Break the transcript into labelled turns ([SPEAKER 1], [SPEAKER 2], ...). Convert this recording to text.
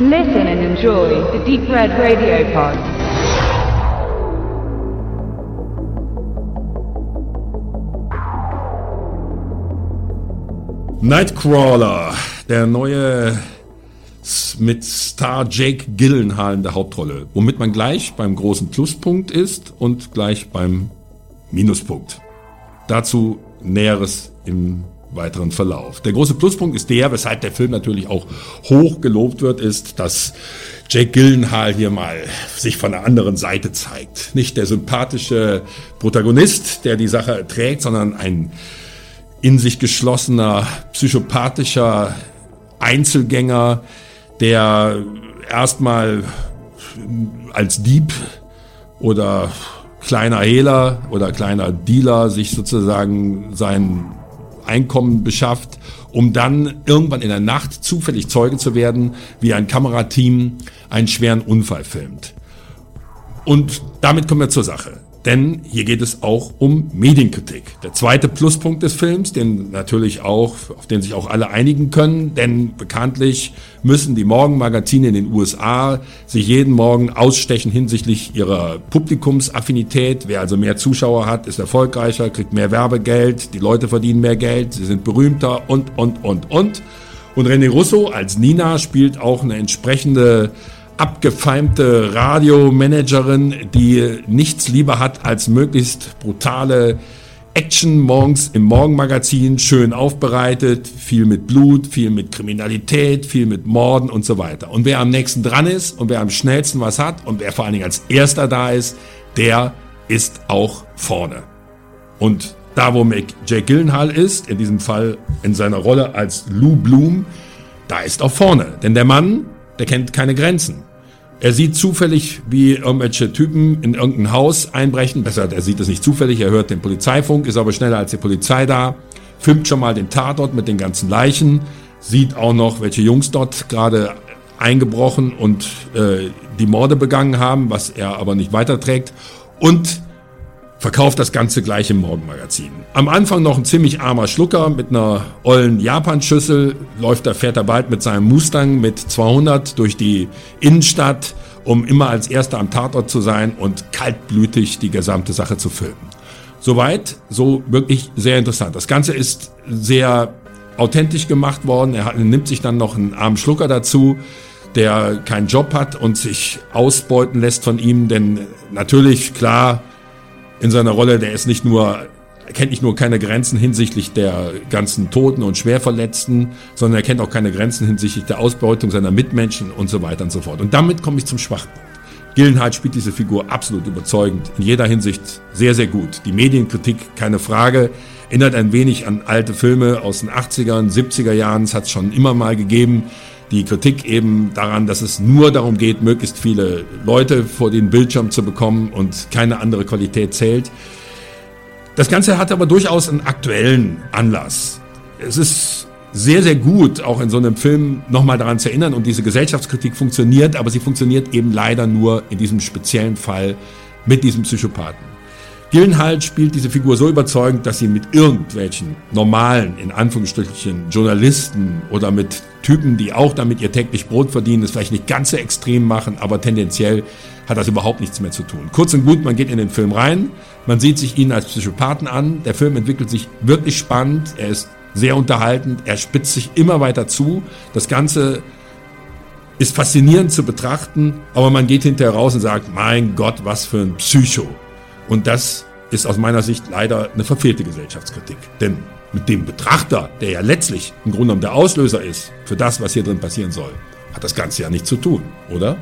[SPEAKER 1] Listen and enjoy the Deep Red Radio Pod.
[SPEAKER 2] Nightcrawler, der neue mit Star Jake Gyllenhaal in der Hauptrolle, womit man gleich beim großen Pluspunkt ist und gleich beim Minuspunkt. Dazu Näheres im weiteren Verlauf. Der große Pluspunkt ist der, weshalb der Film natürlich auch hoch gelobt wird, ist, dass Jake Gyllenhaal hier mal sich von der anderen Seite zeigt. Nicht der sympathische Protagonist, der die Sache trägt, sondern ein in sich geschlossener, psychopathischer Einzelgänger, der erstmal als Dieb oder kleiner Hehler oder kleiner Dealer sich sozusagen sein Einkommen beschafft, um dann irgendwann in der Nacht zufällig Zeuge zu werden, wie ein Kamerateam einen schweren Unfall filmt. Und damit kommen wir zur Sache. Denn hier geht es auch um Medienkritik. Der zweite Pluspunkt des Films, den natürlich auch, auf den sich auch alle einigen können, denn bekanntlich müssen die Morgenmagazine in den USA sich jeden Morgen ausstechen hinsichtlich ihrer Publikumsaffinität. Wer also mehr Zuschauer hat, ist erfolgreicher, kriegt mehr Werbegeld, die Leute verdienen mehr Geld, sie sind berühmter und, und, und, und. Und René Russo als Nina spielt auch eine entsprechende abgefeimte Radiomanagerin, die nichts lieber hat als möglichst brutale Action morgens im Morgenmagazin, schön aufbereitet, viel mit Blut, viel mit Kriminalität, viel mit Morden und so weiter. Und wer am nächsten dran ist und wer am schnellsten was hat und wer vor allen Dingen als erster da ist, der ist auch vorne. Und da, wo Jake Gyllenhaal ist, in diesem Fall in seiner Rolle als Lou Bloom, da ist auch vorne. Denn der Mann, der kennt keine Grenzen. Er sieht zufällig, wie irgendwelche Typen in irgendein Haus einbrechen. Besser, er sieht es nicht zufällig, er hört den Polizeifunk, ist aber schneller als die Polizei da, filmt schon mal den Tatort mit den ganzen Leichen, sieht auch noch, welche Jungs dort gerade eingebrochen und äh, die Morde begangen haben, was er aber nicht weiterträgt. Und verkauft das Ganze gleich im Morgenmagazin. Am Anfang noch ein ziemlich armer Schlucker mit einer ollen Japan-Schüssel, läuft er, fährt er bald mit seinem Mustang mit 200 durch die Innenstadt, um immer als Erster am Tatort zu sein und kaltblütig die gesamte Sache zu filmen. Soweit, so wirklich sehr interessant. Das Ganze ist sehr authentisch gemacht worden. Er nimmt sich dann noch einen armen Schlucker dazu, der keinen Job hat und sich ausbeuten lässt von ihm, denn natürlich, klar, in seiner Rolle, der ist nicht nur er kennt nicht nur keine Grenzen hinsichtlich der ganzen Toten und Schwerverletzten, sondern er kennt auch keine Grenzen hinsichtlich der Ausbeutung seiner Mitmenschen und so weiter und so fort. Und damit komme ich zum Schwachpunkt. Gillenhardt spielt diese Figur absolut überzeugend, in jeder Hinsicht sehr, sehr gut. Die Medienkritik, keine Frage, erinnert ein wenig an alte Filme aus den 80er, 70er Jahren, es hat es schon immer mal gegeben die Kritik eben daran, dass es nur darum geht, möglichst viele Leute vor den Bildschirm zu bekommen und keine andere Qualität zählt. Das Ganze hat aber durchaus einen aktuellen Anlass. Es ist sehr, sehr gut, auch in so einem Film nochmal daran zu erinnern und diese Gesellschaftskritik funktioniert, aber sie funktioniert eben leider nur in diesem speziellen Fall mit diesem Psychopathen. Gillenhalt spielt diese Figur so überzeugend, dass sie mit irgendwelchen normalen, in Anführungsstrichen, Journalisten oder mit Typen, die auch damit ihr täglich Brot verdienen, das vielleicht nicht ganz so extrem machen, aber tendenziell hat das überhaupt nichts mehr zu tun. Kurz und gut, man geht in den Film rein, man sieht sich ihn als Psychopathen an, der Film entwickelt sich wirklich spannend, er ist sehr unterhaltend, er spitzt sich immer weiter zu, das Ganze ist faszinierend zu betrachten, aber man geht hinterher raus und sagt, mein Gott, was für ein Psycho. Und das ist aus meiner Sicht leider eine verfehlte Gesellschaftskritik. Denn mit dem Betrachter, der ja letztlich im Grunde genommen der Auslöser ist für das, was hier drin passieren soll, hat das Ganze ja nichts zu tun, oder?